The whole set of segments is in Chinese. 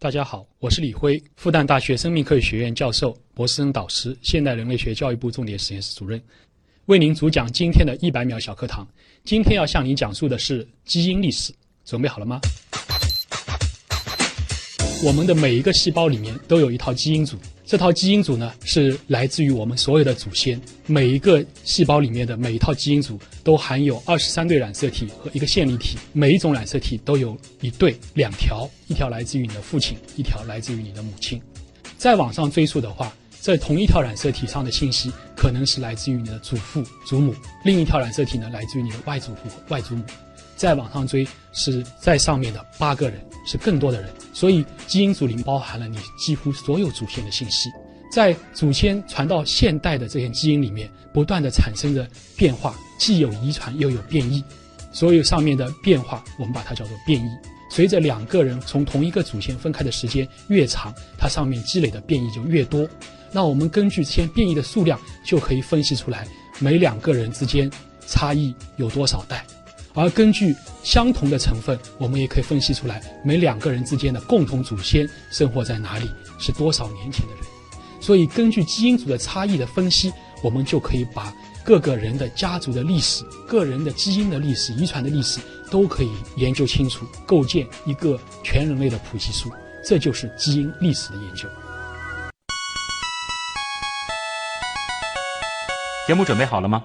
大家好，我是李辉，复旦大学生命科学学院教授、博士生导师，现代人类学教育部重点实验室主任，为您主讲今天的一百秒小课堂。今天要向您讲述的是基因历史，准备好了吗？我们的每一个细胞里面都有一套基因组，这套基因组呢是来自于我们所有的祖先。每一个细胞里面的每一套基因组都含有二十三对染色体和一个线粒体，每一种染色体都有一对、两条，一条来自于你的父亲，一条来自于你的母亲。再往上追溯的话，这同一条染色体上的信息可能是来自于你的祖父、祖母，另一条染色体呢来自于你的外祖父、外祖母。再往上追，是在上面的八个人，是更多的人。所以基因组里包含了你几乎所有祖先的信息。在祖先传到现代的这些基因里面，不断的产生着变化，既有遗传又有变异。所有上面的变化，我们把它叫做变异。随着两个人从同一个祖先分开的时间越长，它上面积累的变异就越多。那我们根据这些变异的数量，就可以分析出来每两个人之间差异有多少代。而根据相同的成分，我们也可以分析出来每两个人之间的共同祖先生活在哪里，是多少年前的人。所以，根据基因组的差异的分析，我们就可以把各个人的家族的历史、个人的基因的历史、遗传的历史都可以研究清楚，构建一个全人类的谱系数。这就是基因历史的研究。节目准备好了吗？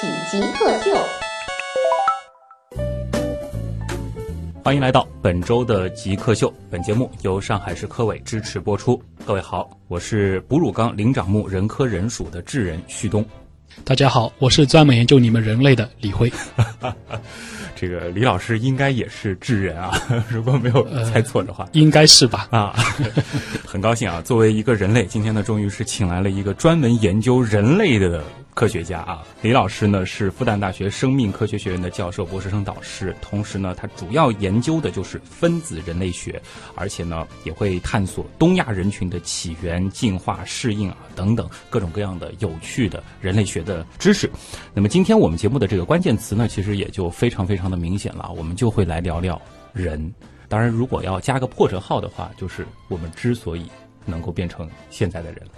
极客秀，欢迎来到本周的极客秀。本节目由上海市科委支持播出。各位好，我是哺乳纲灵长目人科人属的智人旭东。大家好，我是专门研究你们人类的李辉。这个李老师应该也是智人啊，如果没有猜错的话，应该是吧？啊，很高兴啊，作为一个人类，今天呢，终于是请来了一个专门研究人类的。科学家啊，李老师呢是复旦大学生命科学学院的教授、博士生导师，同时呢，他主要研究的就是分子人类学，而且呢，也会探索东亚人群的起源、进化、适应啊等等各种各样的有趣的人类学的知识。那么今天我们节目的这个关键词呢，其实也就非常非常的明显了，我们就会来聊聊人。当然，如果要加个破折号的话，就是我们之所以能够变成现在的人了。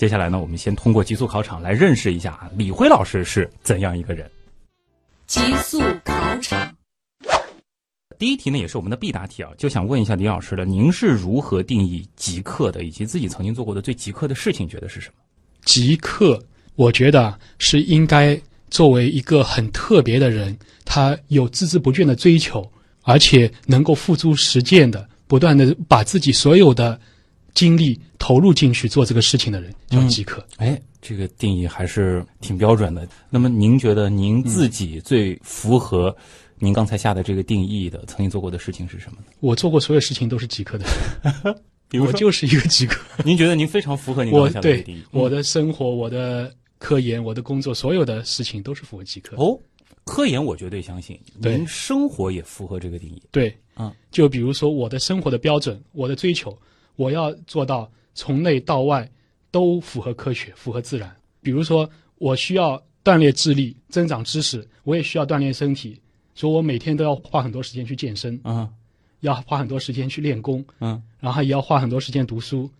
接下来呢，我们先通过极速考场来认识一下啊，李辉老师是怎样一个人。极速考场，第一题呢，也是我们的必答题啊，就想问一下李老师了，您是如何定义极客的，以及自己曾经做过的最极客的事情，觉得是什么？极客，我觉得是应该作为一个很特别的人，他有孜孜不倦的追求，而且能够付诸实践的，不断的把自己所有的。精力投入进去做这个事情的人叫极客。哎，这个定义还是挺标准的。那么，您觉得您自己最符合您刚才下的这个定义的，曾经做过的事情是什么呢？我做过所有事情都是极客的，比如我就是一个极客。您觉得您非常符合您 刚才下的定义？我的生活、我的科研、我的工作，所有的事情都是符合极客。哦，科研我绝对相信。您生活也符合这个定义。对，嗯，就比如说我的生活的标准，我的追求。我要做到从内到外都符合科学、符合自然。比如说，我需要锻炼智力、增长知识，我也需要锻炼身体，所以我每天都要花很多时间去健身，嗯，要花很多时间去练功，嗯，然后也要花很多时间读书、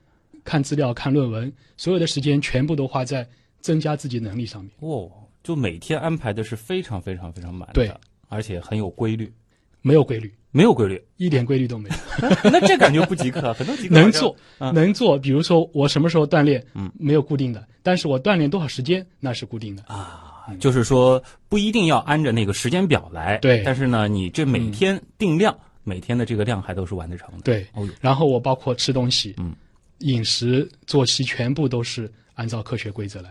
看资料、看论文，所有的时间全部都花在增加自己能力上面。哦，就每天安排的是非常非常非常满的，对，而且很有规律。没有规律。没有规律，一点规律都没有。那这感觉不极客，很多极客能做，能做。比如说我什么时候锻炼，嗯，没有固定的，但是我锻炼多少时间那是固定的啊。就是说不一定要按着那个时间表来，对。但是呢，你这每天定量，每天的这个量还都是完得成的。对。然后我包括吃东西，嗯，饮食作息全部都是按照科学规则来。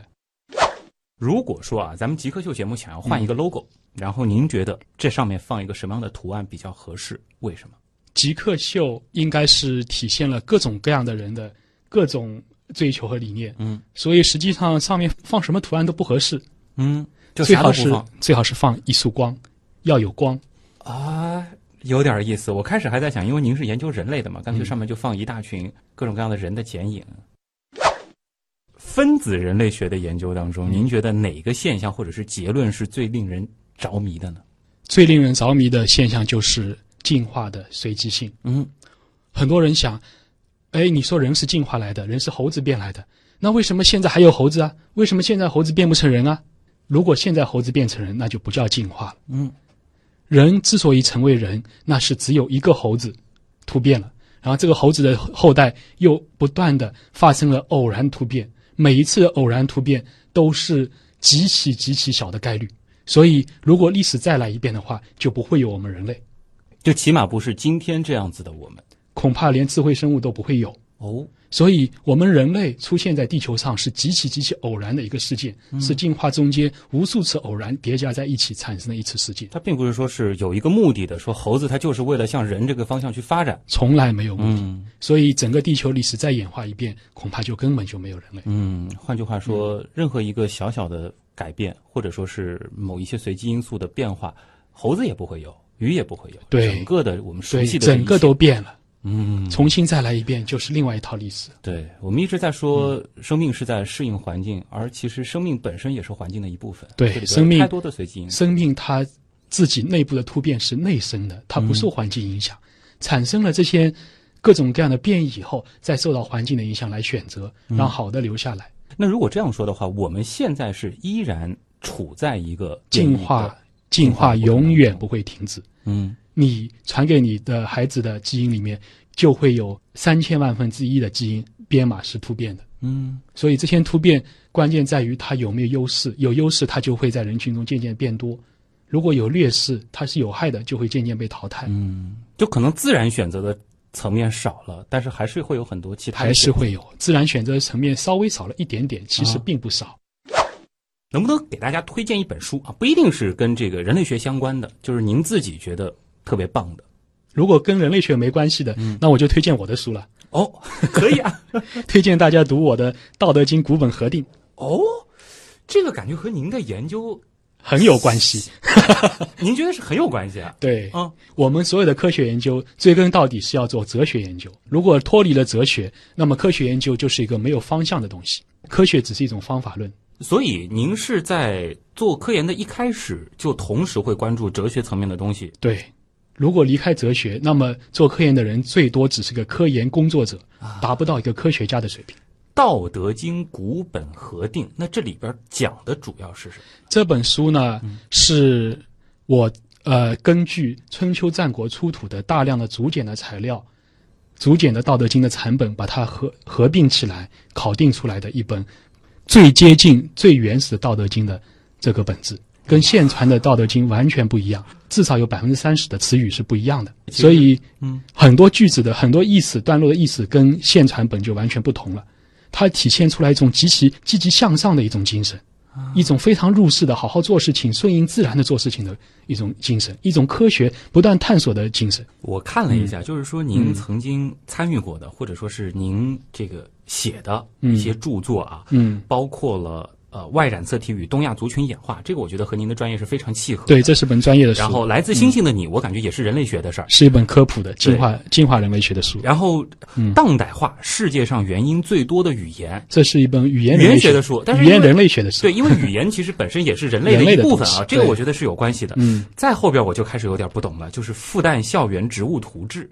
如果说啊，咱们极客秀节目想要换一个 logo。然后您觉得这上面放一个什么样的图案比较合适？为什么？极客秀应该是体现了各种各样的人的各种追求和理念，嗯所以实际上上面放什么图案都不合适，嗯，就最好是最好是放一束光，要有光。啊，有点意思。我开始还在想，因为您是研究人类的嘛，干脆嗯上面就放一大群各种各样的人的剪影。分子人类学的研究当中，嗯您觉得哪个现象或者是结论是最令人着迷的呢？最令人着迷的现象就是进化的随机性。嗯，很多人想，哎，你说人是进化来的，人是猴子变来的，那为什么现在还有猴子啊？为什么现在猴子变不成人啊？如果现在猴子变成人，那就不叫进化了。嗯，人之所以成为人，那是只有一个猴子突变了，然后这个猴子的后代又不断的发生了偶然突变，每一次偶然突变都是极其极其小的概率。所以，如果历史再来一遍的话，就不会有我们人类，就起码不是今天这样子的我们。恐怕连智慧生物都不会有。哦，所以，我们人类出现在地球上是极其极其偶然的一个事件，是进化中间无数次偶然叠加在一起产生的一次事件，它并不是说是有一个目的的，说猴子它就是为了向人这个方向去发展。从来没有目的。嗯所以，整个地球历史再演化一遍，恐怕就根本就没有人类。嗯，换句话说，任何一个小小的改变，或者说是某一些随机因素的变化，猴子也不会有，鱼也不会有，对整个的我们熟对，悉的整个都变了，嗯，重新再来一遍，就是另外一套历史。对我们一直在说，嗯生命是在适应环境，而其实生命本身也是环境的一部分。对生命太多的随机因素。生命它自己内部的突变是内生的，它不受环境影响，产生了这些各种各样的变异以后，再受到环境的影响来选择，让好的留下来。那如果这样说的话，我们现在是依然处在一个进化，进化永远不会停止。嗯你传给你的孩子的基因里面，就会有三千万分之一的基因编码是突变的。嗯所以这些突变关键在于它有没有优势，有优势它就会在人群中渐渐变多；如果有劣势，它是有害的，就会渐渐被淘汰。嗯，就可能自然选择的层面少了，但是还是会有很多其他还是会有自然选择层面稍微少了一点点，其实啊并不少。能不能给大家推荐一本书啊？不一定是跟这个人类学相关的，就是您自己觉得特别棒的。如果跟人类学没关系的，嗯那我就推荐我的书了，哦，可以啊。推荐大家读我的《道德经》古本合订，哦，这个感觉和您的研究，很有关系。您觉得是很有关系啊？对，啊，我们所有的科学研究追根到底是要做哲学研究。如果脱离了哲学，那么科学研究就是一个没有方向的东西。科学只是一种方法论。所以您是在做科研的一开始就同时会关注哲学层面的东西。对，如果离开哲学，那么做科研的人最多只是个科研工作者，达不到一个科学家的水平。《道德经》古本合订，那这里边讲的主要是什么？这本书呢，是我呃根据春秋战国出土的大量的竹简的材料，竹简的《道德经》的残本，把它合合并起来考定出来的一本最接近、最原始的《道德经》的这个本质，跟现传的《道德经》完全不一样，至少有百分之三十的词语是不一样的。所以，嗯，很多句子的很多意思、段落的意思跟现传本就完全不同了。它体现出来一种极其积极向上的一种精神。一种非常入世的好好做事情、顺应自然的做事情的一种精神，一种科学不断探索的精神。我看了一下，就是说您嗯曾经参与过的，或者说是您这个写的一些著作啊，嗯，包括了呃外染色体与东亚族群演化，这个我觉得和您的专业是非常契合。对，这是本专业的书，然后来自星星的你，我感觉也是人类学的事儿。是一本科普的进化进化人类学的书。然后嗯当代化世界上原因最多的语言，这是一本语言语言人类学的书但是语言人类学的书。对，因为语言其实本身也是人类的一部分啊，这个我觉得是有关系的。嗯，再后边我就开始有点不懂了，就是复旦校园植物图志。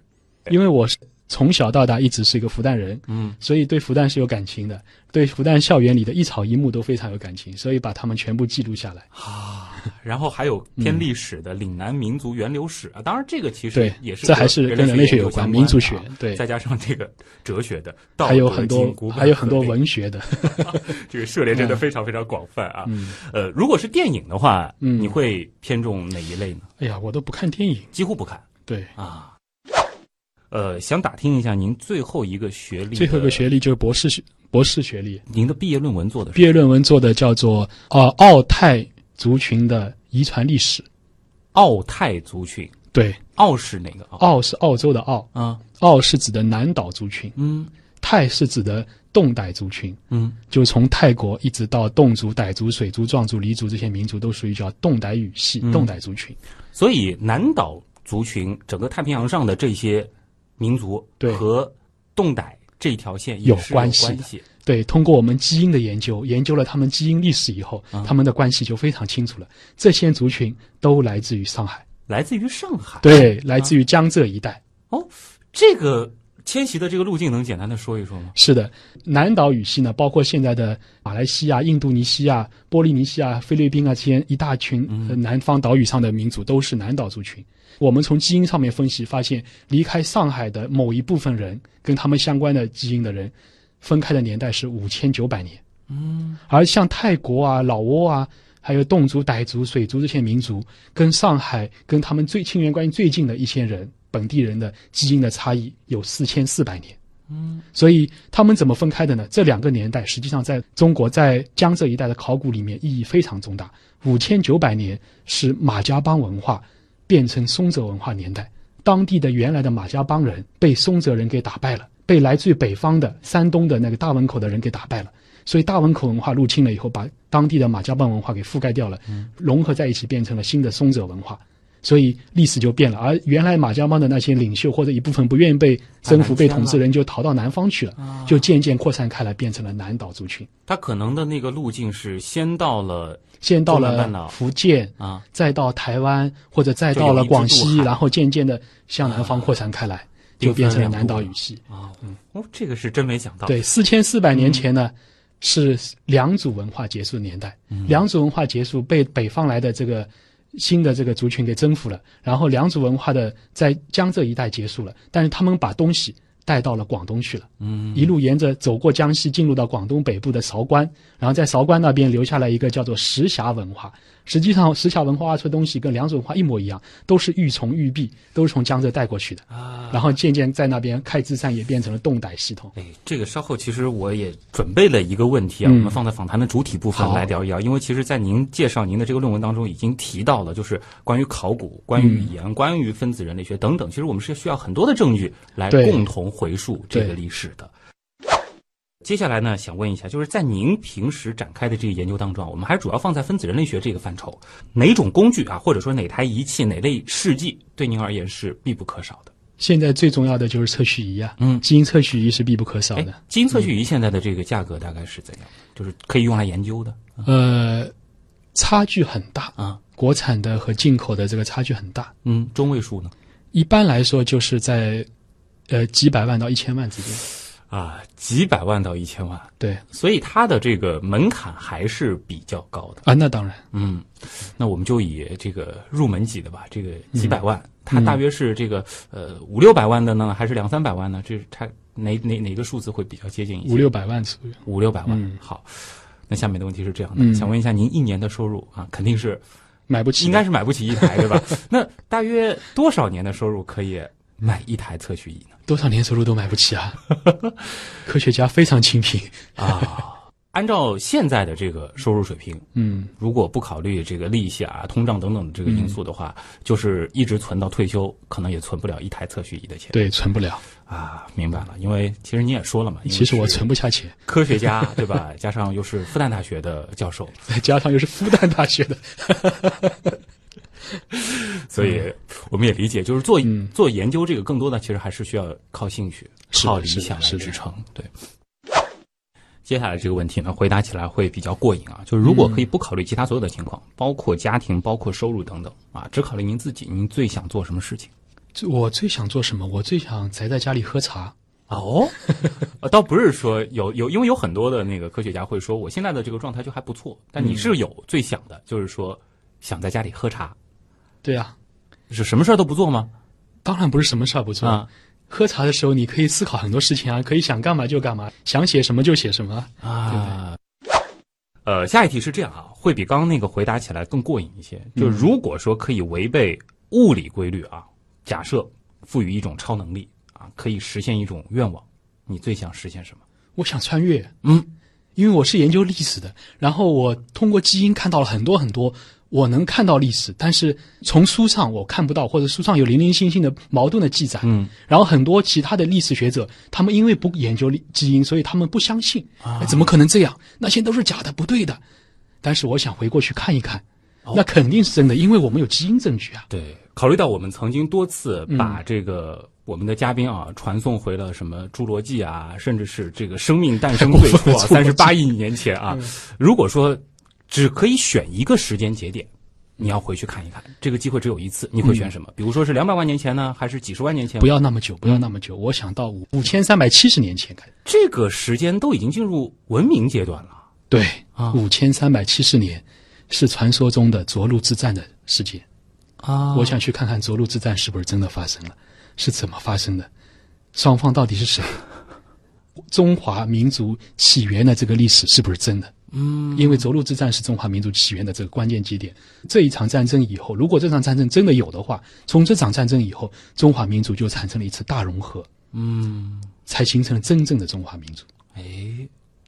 因为我是从小到大一直是一个复旦人，嗯，所以对复旦是有感情的，对复旦校园里的一草一木都非常有感情，所以把他们全部记录下来。啊。然后还有偏历史的岭南民族源流史啊，当然这个其实也是这还是跟人类学有关民族学对。再加上这个哲学的，还有很多古还有很多文学的，这个涉猎真的非常非常广泛啊。嗯，呃，如果是电影的话，嗯。你会偏重哪一类呢？哎呀，我都不看电影，几乎不看。对，啊。呃，想打听一下您最后一个学历，最后一个学，历就是博士学博士学历，您的毕业论文做的是毕业论文做的叫做呃奥泰族群的遗传历史，奥泰族群。对，奥是哪个？澳？澳是澳洲的澳，啊，澳是指的南岛族群，嗯。泰是指的侗傣族群，嗯。就是从泰国一直到侗族、傣族、水族、壮族、黎族这些民族都属于叫侗傣语系、嗯。侗傣族群。所以南岛族群整个太平洋上的这些民族对和侗傣这条线有关系的。对，通过我们基因的研究，研究了他们基因历史以后，啊他们的关系就非常清楚了。这些族群都来自于上海，来自于上海。对，来自于江浙一带。哦，这个迁徙的这个路径能简单的说一说吗？是的，南岛语系呢，包括现在的马来西亚、印度尼西亚、波利尼西亚、菲律宾啊这些一大群、呃南方岛屿上的民族都是南岛族群。我们从基因上面分析，发现离开上海的某一部分人跟他们相关的基因的人，分开的年代是五千九百年。嗯，而像泰国啊、老挝啊，还有侗族、傣族、水族这些民族，跟上海跟他们最亲缘关系最近的一些人，本地人的基因的差异有四千四百年。嗯所以他们怎么分开的呢？这两个年代实际上在中国在江浙一带的考古里面意义非常重大。五千九百年是马家浜文化变成松泽文化年代，当地的原来的马家帮人被松泽人给打败了，被来自于北方的山东的那个大汶口的人给打败了。所以大汶口文化入侵了以后，把当地的马家帮文化给覆盖掉了，融合在一起变成了新的松泽文化。所以历史就变了，而原来马家浜的那些领袖或者一部分不愿意被征服、被统治的人就逃到南方去了，就渐渐扩散开来，变成了南岛族群。他可能的那个路径是先到了先到了福建，啊，再到台湾，或者再到了广西，然后渐渐的向南方扩散开来，就变成了南岛语系。啊，嗯哦，这个是真没想到。对，四千四百年前呢，是良渚文化结束的年代。良渚文化结束，被北方来的这个新的这个族群给征服了，然后良渚文化的在江浙一带结束了，但是他们把东西带到了广东去了。嗯，一路沿着走过江西，进入到广东北部的韶关，然后在韶关那边留下了一个叫做石峡文化。实际上，石桥文化挖出的东西跟良渚文化一模一样，都是玉琮、玉璧，都是从江浙带过去的。啊，然后渐渐在那边开枝散叶，变成了动傣系统。哎，这个稍后其实我也准备了一个问题啊，嗯我们放在访谈的主体部分来聊一聊，因为其实，在您介绍您的这个论文当中已经提到了，就是关于考古、关于语嗯言、关于分子人类学等等，其实我们是需要很多的证据来共同回溯这个历史的。接下来呢，想问一下，就是在您平时展开的这个研究当中啊，我们还是主要放在分子人类学这个范畴，哪种工具啊，或者说哪台仪器、哪类试剂，对您而言是必不可少的？现在最重要的就是测序仪啊，嗯基因测序仪是必不可少哎的。，基因测序仪现在的这个价格大概是怎样？就是可以用来研究的呃，差距很大，啊，国产的和进口的这个差距很大。嗯，中位数呢？一般来说就是在呃几百万到一千万之间。啊，几百万到一千万，对所以它的这个门槛还是比较高的。啊，那当然，嗯，那我们就以这个入门级的吧，这个几百万，它大约是这个呃五六百万的呢，还是两三百万呢？这是它哪哪哪个数字会比较接近一些？五六百万左右。五六百万。嗯好，那下面的问题是这样的，嗯想问一下您一年的收入啊，肯定是买不起，应该是买不起一台对吧？那大约多少年的收入可以买一台测序仪呢？多少年收入都买不起啊！科学家非常清贫。啊，按照现在的这个收入水平，嗯，如果不考虑这个利息啊、通胀等等的这个因素的话，就是一直存到退休，可能也存不了一台测序仪的钱。对，存不了。啊，明白了。因为其实你也说了嘛，其实我存不下钱，科学家对吧？加上又是复旦大学的教授，再 加上又是复旦大学的。所以我们也理解，就是做、嗯做研究这个，更多的其实还是需要靠兴趣、靠理想来支撑。对。接下来这个问题呢，回答起来会比较过瘾啊。就是如果可以不考虑其他所有的情况，包括家庭、包括收入等等啊，只考虑您自己，您最想做什么事情？我最想做什么？我最想宅在家里喝茶。哦，呃 倒不是说有有，因为有很多的那个科学家会说，我现在的这个状态就还不错，但你是有最想的，就是说想在家里喝茶，对啊，是什么事儿都不做吗？当然不是什么事儿不做。啊喝茶的时候，你可以思考很多事情啊，可以想干嘛就干嘛，想写什么就写什么。啊，呃，下一题是这样啊，会比刚刚那个回答起来更过瘾一些。就如果说可以违背物理规律啊，假设赋予一种超能力啊，可以实现一种愿望，你最想实现什么？我想穿越，嗯，因为我是研究历史的，然后我通过基因看到了很多很多我能看到历史，但是从书上我看不到，或者书上有零零星星的矛盾的记载。嗯，然后很多其他的历史学者，他们因为不研究基因，所以他们不相信，啊哎怎么可能这样？那些都是假的，不对的。但是我想回过去看一看，那肯定是真的，因为我们有基因证据啊。对，考虑到我们曾经多次嗯把这个我们的嘉宾啊传送回了什么侏罗纪啊，甚至是这个生命诞生 最初啊，三十八亿年前嗯啊。如果说只可以选一个时间节点。你要回去看一看，这个机会只有一次，你会选什么？比如说是两百万年前呢，还是几十万年前？不要那么久，不要那么久。我想到五五千三百七十年前开始，这个时间都已经进入文明阶段了。对啊，五千三百七十年是传说中的涿鹿之战的时间。啊我想去看看涿鹿之战是不是真的发生了，是怎么发生的，双方到底是谁？中华民族起源的这个历史是不是真的？嗯，因为涿鹿之战是中华民族起源的这个关键节点。这一场战争以后，如果这场战争真的有的话，从这场战争以后，中华民族就产生了一次大融合，嗯，才形成了真正的中华民族。哎，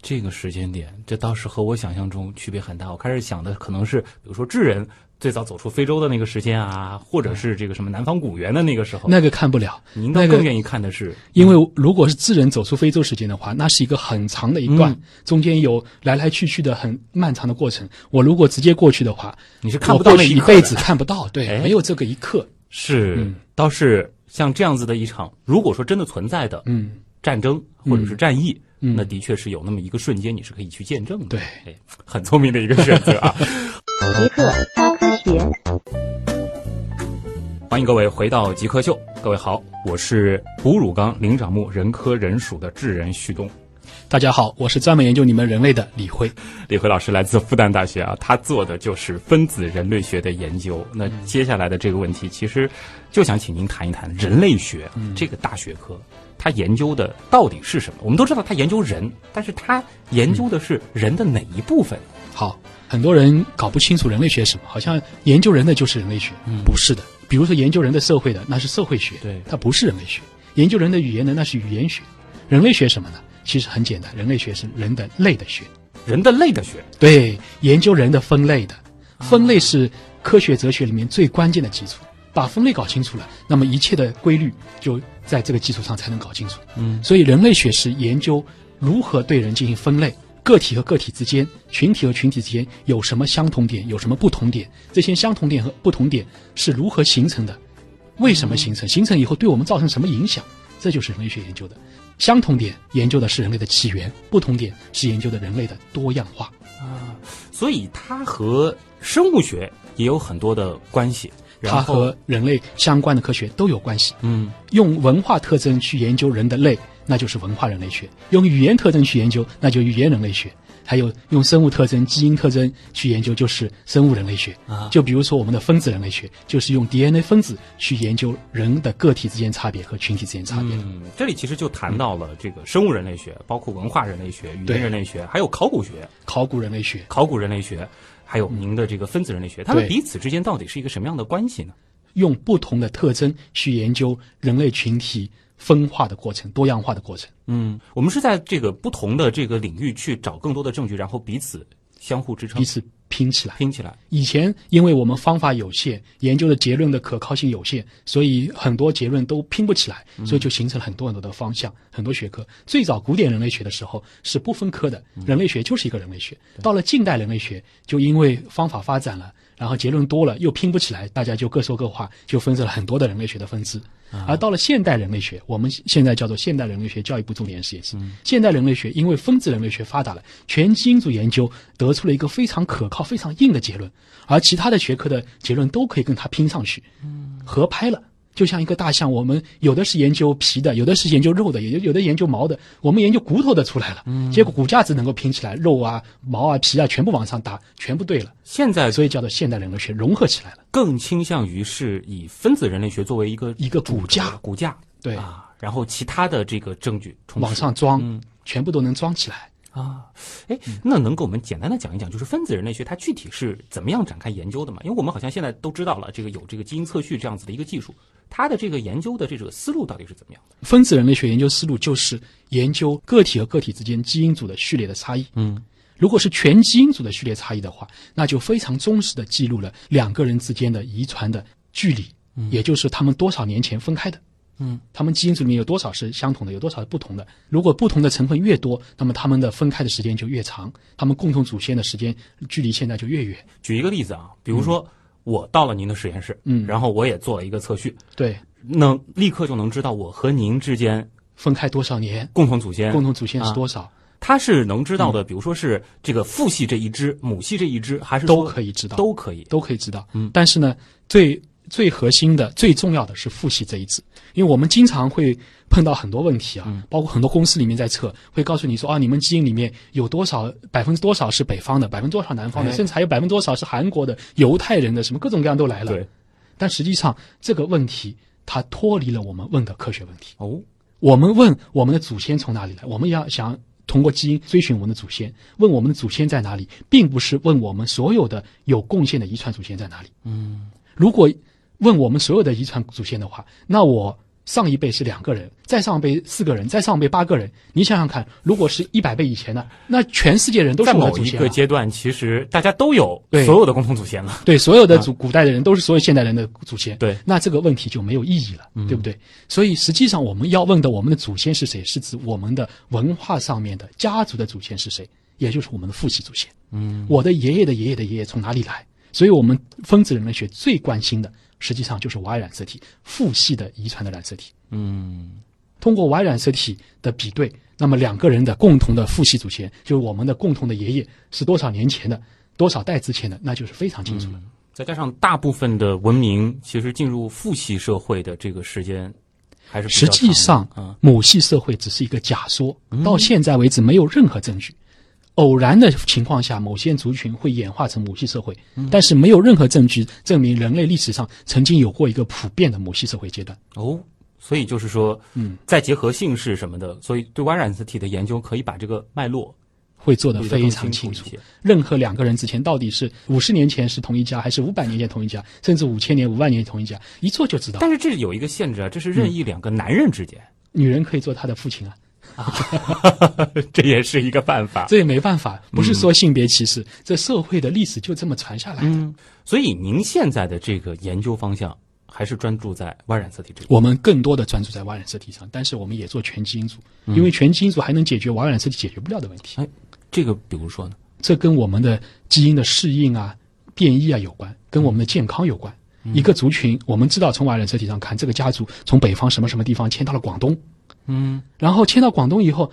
这个时间点，这倒是和我想象中区别很大。我开始想的可能是，比如说智人最早走出非洲的那个时间啊，或者是这个什么南方古猿的那个时候。那个看不了，您更愿意看的是，因为如果是智人走出非洲时间的话，那是一个很长的一段，嗯中间有来来去去的很漫长的过程。我如果直接过去的话，你是看不到那一辈子看不到，对，哎没有这个一刻。是，嗯倒是像这样子的一场，如果说真的存在的嗯，战争或者是战役，嗯那的确是有那么一个瞬间，你是可以去见证的。对哎，很聪明的一个选择啊！极客高科学。欢迎各位回到极客秀，各位好，我是哺乳纲灵长目人科人属的智人旭东。大家好，我是专门研究你们人类的李辉。李辉老师来自复旦大学啊，他做的就是分子人类学的研究。那接下来的这个问题，其实就想请您谈一谈人类学、这个大学科，它研究的到底是什么？我们都知道他研究人，但是他研究的是人的哪一部分？好，很多人搞不清楚人类学什么，好像研究人的就是人类学，不是的。比如说研究人的社会的，那是社会学，对它不是人类学；研究人的语言的，那是语言学。人类学什么呢？其实很简单，人类学是人的类的学。人的类的学。对，研究人的分类的，分类是科学哲学里面最关键的基础。把分类搞清楚了，那么一切的规律就在这个基础上才能搞清楚。嗯，所以人类学是研究如何对人进行分类，个体和个体之间、群体和群体之间有什么相同点，有什么不同点，这些相同点和不同点是如何形成的，为什么形成，形成以后对我们造成什么影响，这就是人类学研究的。相同点研究的是人类的起源，不同点是研究的人类的多样化。啊所以它和生物学也有很多的关系。然它和人类相关的科学都有关系。嗯，用文化特征去研究人的类，那就是文化人类学；用语言特征去研究，那就语言人类学；还有用生物特征、基因特征去研究，就是生物人类学。啊。就比如说我们的分子人类学，就是用 DNA 分子去研究人的个体之间差别和群体之间差别。嗯，这里其实就谈到了这个生物人类学，包括文化人类学、语言人类学，还有考古学、考古人类学，考古人类学，还有您的这个分子人类学，它们彼此之间到底是一个什么样的关系呢？用不同的特征去研究人类群体分化的过程、多样化的过程。嗯，我们是在这个不同的这个领域去找更多的证据，然后彼此相互支撑彼，此拼起来。拼起来。以前因为我们方法有限，研究的结论的可靠性有限，所以很多结论都拼不起来，所以就形成了很多很多的方向、很多学科。最早古典人类学的时候是不分科的，人类学就是一个人类学。到了近代人类学，就因为方法发展了，然后结论多了又拼不起来，大家就各说各话，就分成了很多的人类学的分支。而到了现代人类学，我们现在叫做现代人类学教育部重点实验室。现代人类学因为分子人类学发达了，全基因组研究得出了一个非常可靠、非常硬的结论，而其他的学科的结论都可以跟它拼上去，合拍了。就像一个大象，我们有的是研究皮的，有的是研究肉的，有有的研究毛的，我们研究骨头的出来了，结果骨架子能够拼起来，肉啊、毛啊、皮啊全部往上搭，全部对了，现在所以叫做现代人类学融合起来了。更倾向于是以分子人类学作为一个一个骨架。骨架。对。啊，然后其他的这个证据充往上装，嗯。全部都能装起来。啊，哎，那能给我们简单的讲一讲，就是分子人类学它具体是怎么样展开研究的吗？因为我们好像现在都知道了，这个有这个基因测序这样子的一个技术，它的这个研究的这个思路到底是怎么样的？分子人类学研究思路就是研究个体和个体之间基因组的序列的差异，嗯，如果是全基因组的序列差异的话，那就非常忠实的记录了两个人之间的遗传的距离，也就是他们多少年前分开的。嗯，他们基因组里面有多少是相同的，有多少是不同的？如果不同的成分越多，那么他们的分开的时间就越长，他们共同祖先的时间距离现在就越远。举一个例子啊，比如说我到了您的实验室，嗯。然后我也做了一个测序，对，能立刻就能知道我和您之间分开多少年，共同祖先。共同祖先是多少，他是能知道的，比如说是这个父系这一支，母系这一支，还是都可以知道，都可以。都可以知道。嗯。但是呢，最最核心的、最重要的是复习这一支，因为我们经常会碰到很多问题啊，嗯。包括很多公司里面在测，会告诉你说啊，你们基因里面有多少百分之多少是北方的，百分之多少南方的，哎。甚至还有百分之多少是韩国的、犹太人的，什么各种各样都来了。对，但实际上这个问题它脱离了我们问的科学问题。哦，我们问我们的祖先从哪里来，我们要想通过基因追寻我们的祖先，问我们的祖先在哪里，并不是问我们所有的有贡献的遗传祖先在哪里。嗯，如果问我们所有的遗传祖先的话，那我上一辈是两个人，再上一辈四个人，再上一辈八个人。你想想看，如果是一百辈以前呢，那全世界人都是在某一我的祖先、啊。个阶段，其实大家都有对所有的共同祖先了。对，所有的祖古代的人都是所有现代人的祖先。对那这个问题就没有意义了，对不对？所以实际上我们要问的，我们的祖先是谁，是指我们的文化上面的家族的祖先是谁，也就是我们的父系祖先。嗯，我的爷爷的爷爷的爷爷从哪里来？所以我们分子人类学最关心的，实际上就是 Y 染色体父系的遗传的染色体。嗯，通过 Y 染色体的比对，那么两个人的共同的父系祖先，就是我们的共同的爷爷是多少年前的，多少代之前的，那就是非常清楚了。再加上大部分的文明其实进入父系社会的这个时间还是实际上母系社会只是一个假说，到现在为止没有任何证据。偶然的情况下，某些族群会演化成母系社会，但是没有任何证据证明人类历史上曾经有过一个普遍的母系社会阶段。哦，所以就是说，嗯，再结合姓氏什么的，所以对 Y 染色体的研究可以把这个脉络会做得非常清楚。任何两个人之前到底是五十年前是同一家，还是五百年前同一家，甚至五千年、五万年同一家，一做就知道。但是这有一个限制啊，这是任意两个男人之间，女人可以做他的父亲啊，这也是一个办法。这也没办法，不是说性别歧视，这社会的历史就这么传下来的。嗯，所以您现在的这个研究方向还是专注在 Y 染色体这个。我们更多的专注在 Y 染色体上，但是我们也做全基因组，因为全基因组还能解决 Y 染色体解决不了的问题。哎，这个比如说呢？这跟我们的基因的适应啊、变异啊有关，跟我们的健康有关。一个族群，我们知道从 Y 染色体上看，这个家族从北方什么什么地方迁到了广东，嗯，然后迁到广东以后，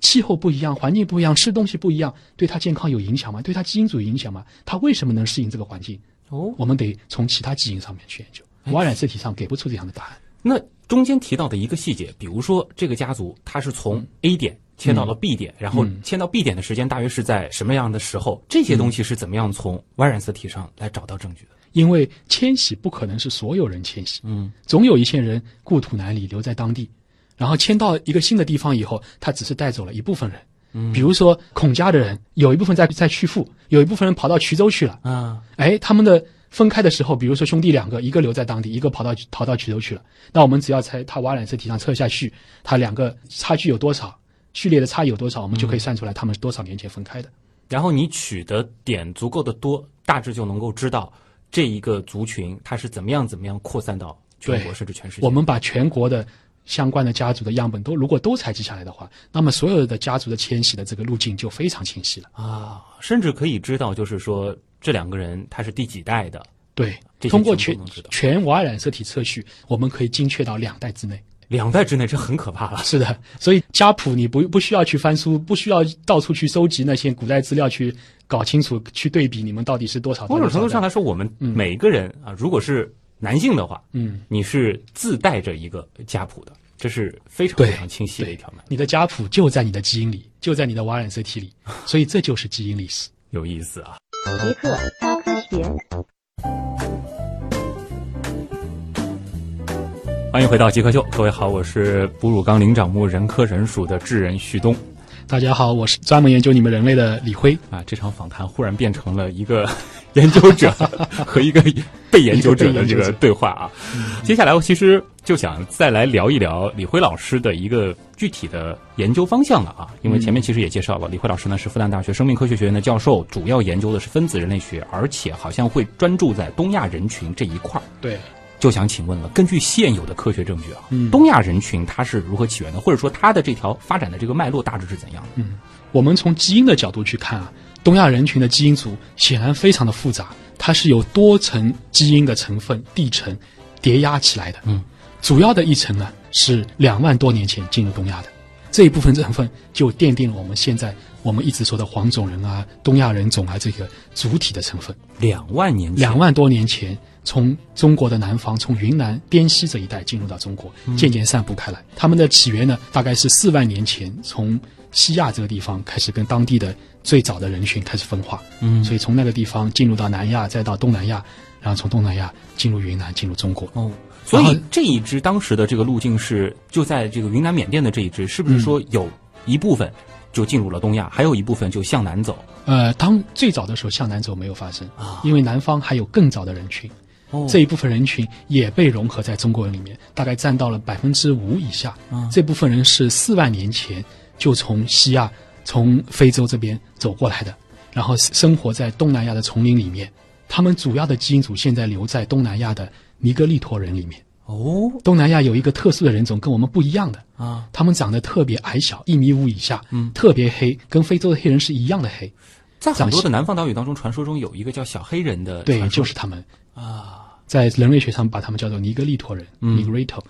气候不一样，环境不一样，吃东西不一样，对他健康有影响吗？对他基因组有影响吗？他为什么能适应这个环境？哦，我们得从其他基因上面去研究。Y 染色体上给不出这样的答案。那中间提到的一个细节，比如说这个家族它是从 A 点迁到了 B 点，然后嗯迁到 B 点的时间大约是在什么样的时候？这些东西是怎么样从 Y 染色体上来找到证据的？因为迁徙不可能是所有人迁徙，嗯，总有一些人故土难离，留在当地，然后迁到一个新的地方以后，他只是带走了一部分人。嗯，比如说孔家的人，有一部分在在曲阜，有一部分人跑到衢州去了。啊，哎，他们的分开的时候，比如说兄弟两个，一个留在当地，一个跑到逃到衢州去了。那我们只要在他瓦染色体上测下序，他两个差距有多少，序列的差异有多少，我们就可以算出来他们是多少年前分开的。然后你取的点足够的多，大致就能够知道这一个族群它是怎么样怎么样扩散到全国甚至全世界。我们把全国的相关的家族的样本都如果都采集下来的话，那么所有的家族的迁徙的这个路径就非常清晰了。啊，甚至可以知道，就是说这两个人他是第几代的，对，通过全全部能知道全 Y 染色体测序，我们可以精确到两代之内。两代之内，这很可怕了。是的，所以家谱你不不需要去翻书，不需要到处去收集那些古代资料去搞清楚、去对比你们到底是多少代。某种程度上来说，我们每个人啊，如果是男性的话，嗯，你是自带着一个家谱的，这是非常非常清晰的一条脉，你的家谱就在你的基因里，就在你的 Y 染色体里，所以这就是基因历史。有意思啊。极客高科学。欢迎回到极客秀，各位好，我是哺乳纲灵长目人科人属的智人旭东。大家好，我是专门研究你们人类的李辉。啊，这场访谈忽然变成了一个 研究者和一个被研究者的这个对话啊。接下来我其实就想再来聊一聊李辉老师的一个具体的研究方向了啊，因为前面其实也介绍了，李辉老师呢是复旦大学生命科学学院的教授，主要研究的是分子人类学，而且好像会专注在东亚人群这一块儿。对，就想请问了，根据现有的科学证据啊，嗯东亚人群它是如何起源的，或者说它的这条发展的这个脉络大致是怎样的？嗯我们从基因的角度去看啊，东亚人群的基因组显然非常的复杂，它是由多层基因的成分递层叠压起来的。嗯，主要的一层呢是两万多年前进入东亚的，这一部分成分就奠定了我们现在我们一直说的黄种人啊、东亚人种啊这个主体的成分。两万年前，两万多年前，从中国的南方，从云南滇西这一带进入到中国，渐渐散布开来。他们的起源呢，大概是四万年前从西亚这个地方开始跟当地的最早的人群开始分化，嗯。所以从那个地方进入到南亚，再到东南亚，然后从东南亚进入云南，进入中国。哦，所以这一支当时的这个路径是就在这个云南缅甸的这一支，是不是说有一部分就进入了东亚，还有一部分就向南走？呃，当最早的时候向南走没有发生啊。因为南方还有更早的人群，哦这一部分人群也被融合在中国人里面，大概占到了百分之五以下。啊这部分人是四万年前就从西亚、从非洲这边走过来的，然后生活在东南亚的丛林里面。他们主要的基因组现在留在东南亚的尼格利托人里面。哦东南亚有一个特殊的人种，跟我们不一样的，啊，他们长得特别矮小，一米五以下，嗯特别黑，跟非洲的黑人是一样的黑。在很多的南方岛屿当中，传说中有一个叫小黑人的对，就是他们。啊，在人类学上把他们叫做尼格利托人嗯。（Negrito），、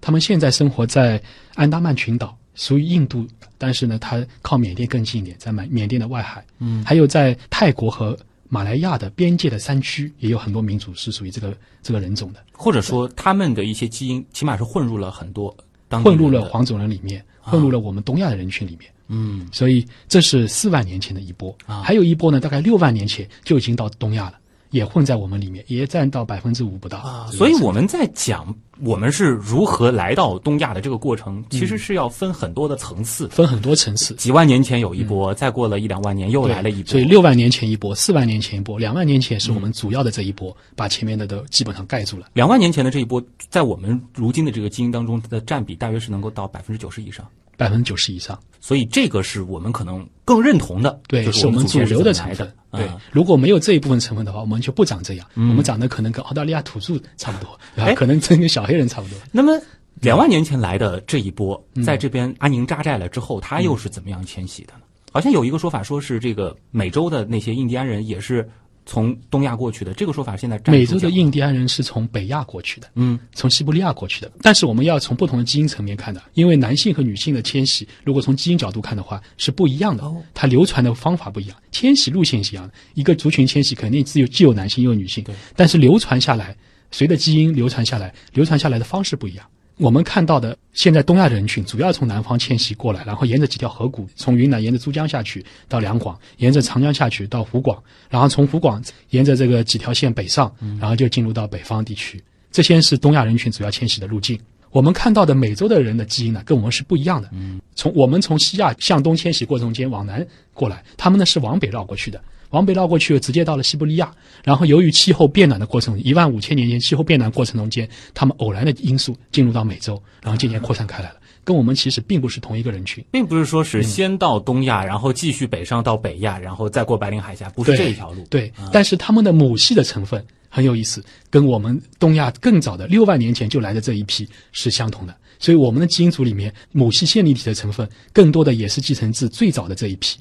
他们现在生活在安达曼群岛，属于印度，但是呢，它靠缅甸更近一点，在缅缅甸的外海，嗯。还有在泰国和马来亚的边界的山区，也有很多民族是属于这个这个人种的，或者说他们的一些基因，起码是混入了很多当混入了黄种人里面，混入了我们东亚的人群里面。嗯。所以这是四万年前的一波，啊。还有一波呢，大概六万年前就已经到东亚了，也混在我们里面，也占到百分之五不到啊，所以我们在讲我们是如何来到东亚的这个过程，其实是要分很多的层次。分很多层次。几万年前有一波，再过了一两万年又来了一波，所以六万年前一波，四万年前一波，两万年前是我们主要的这一波，把前面的都基本上盖住了。两万年前的这一波，在我们如今的这个基因当中的占比大约是能够到百分之九十以上，百分之九十以上，所以这个是我们可能更认同的，对，就是我我们主流的成分。对啊，如果没有这一部分成分的话，我们就不长这样，我们长得可能跟澳大利亚土著差不多，可能真跟小黑人差不多。那么两万年前来的这一波，嗯在这边安宁扎寨了之后，他又是怎么样迁徙的呢？好像有一个说法说是这个美洲的那些印第安人也是从东亚过去的，这个说法现在站美洲的印第安人是从北亚过去的，嗯从西伯利亚过去的。但是我们要从不同的基因层面看的，因为男性和女性的迁徙，如果从基因角度看的话是不一样的哦，它流传的方法不一样，迁徙路线是一样的。一个族群迁徙肯定只有既有男性又有女性对，但是流传下来，随着基因流传下来，流传下来的方式不一样。我们看到的现在东亚人群主要从南方迁徙过来，然后沿着几条河谷，从云南沿着珠江下去到两广，沿着长江下去到湖广，然后从湖广沿着这个几条线北上，然后就进入到北方地区。这些是东亚人群主要迁徙的路径。我们看到的美洲的人的基因呢，跟我们是不一样的。从我们从西亚向东迁徙过程中间往南过来，他们呢是往北绕过去的，往北绕过去直接到了西伯利亚，然后由于气候变暖的过程，一万五千年前气候变暖过程中间，他们偶然的因素进入到美洲，然后渐渐扩散开来了，跟我们其实并不是同一个人群。并不是说嗯是先到东亚，然后继续北上到北亚，然后再过白令海峡，不是这一条路。对，但是他们的母系的成分很有意思，跟我们东亚更早的六万年前就来的这一批是相同的。所以我们的基因组里面母系线粒体的成分，更多的也是继承自最早的这一批。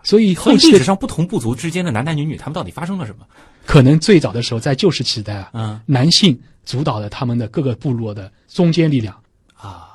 哇！所以后历史上不同部族之间的男男女女，他们到底发生了什么？可能最早的时候，在旧石器时代啊，嗯男性主导了他们的各个部落的中坚力量啊，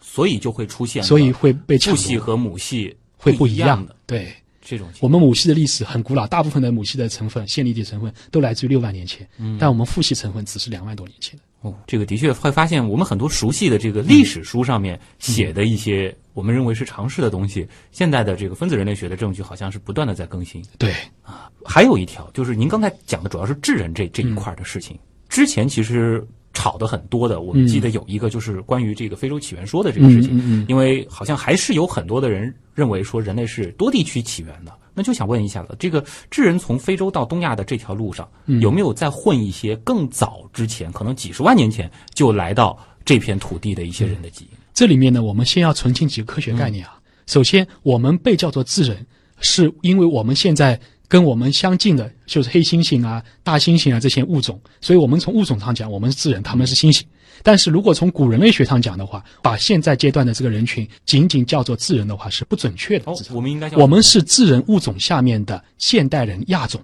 所以就会出现所以会被父系和母系会不不一样的对。这种我们母系的历史很古老，大部分的母系的成分、线粒体成分都来自于六万年前，嗯。但我们父系成分只是两万多年前。的。哦，这个的确会发现，我们很多熟悉的这个历史书上面写的一些我们认为是常识的东西，现在的这个分子人类学的证据好像是不断的在更新。对。啊，还有一条就是您刚才讲的主要是智人这这一块的事情，之前其实吵得很多的，我们记得有一个就是关于这个非洲起源说的这个事情，因为好像还是有很多的人认为说人类是多地区起源的，那就想问一下了，这个智人从非洲到东亚的这条路上，有没有再混一些更早之前，可能几十万年前就来到这片土地的一些人的基因？这里面呢，我们先要澄清几个科学概念啊。首先，我们被叫做智人，是因为我们现在跟我们相近的，就是黑猩猩啊、大猩猩啊这些物种，所以我们从物种上讲，我们是智人，他们是猩猩。但是如果从古人类学上讲的话，把现在阶段的这个人群仅仅叫做智人的话是不准确的。哦，我们应该叫我们是智人物种下面的现代人亚种。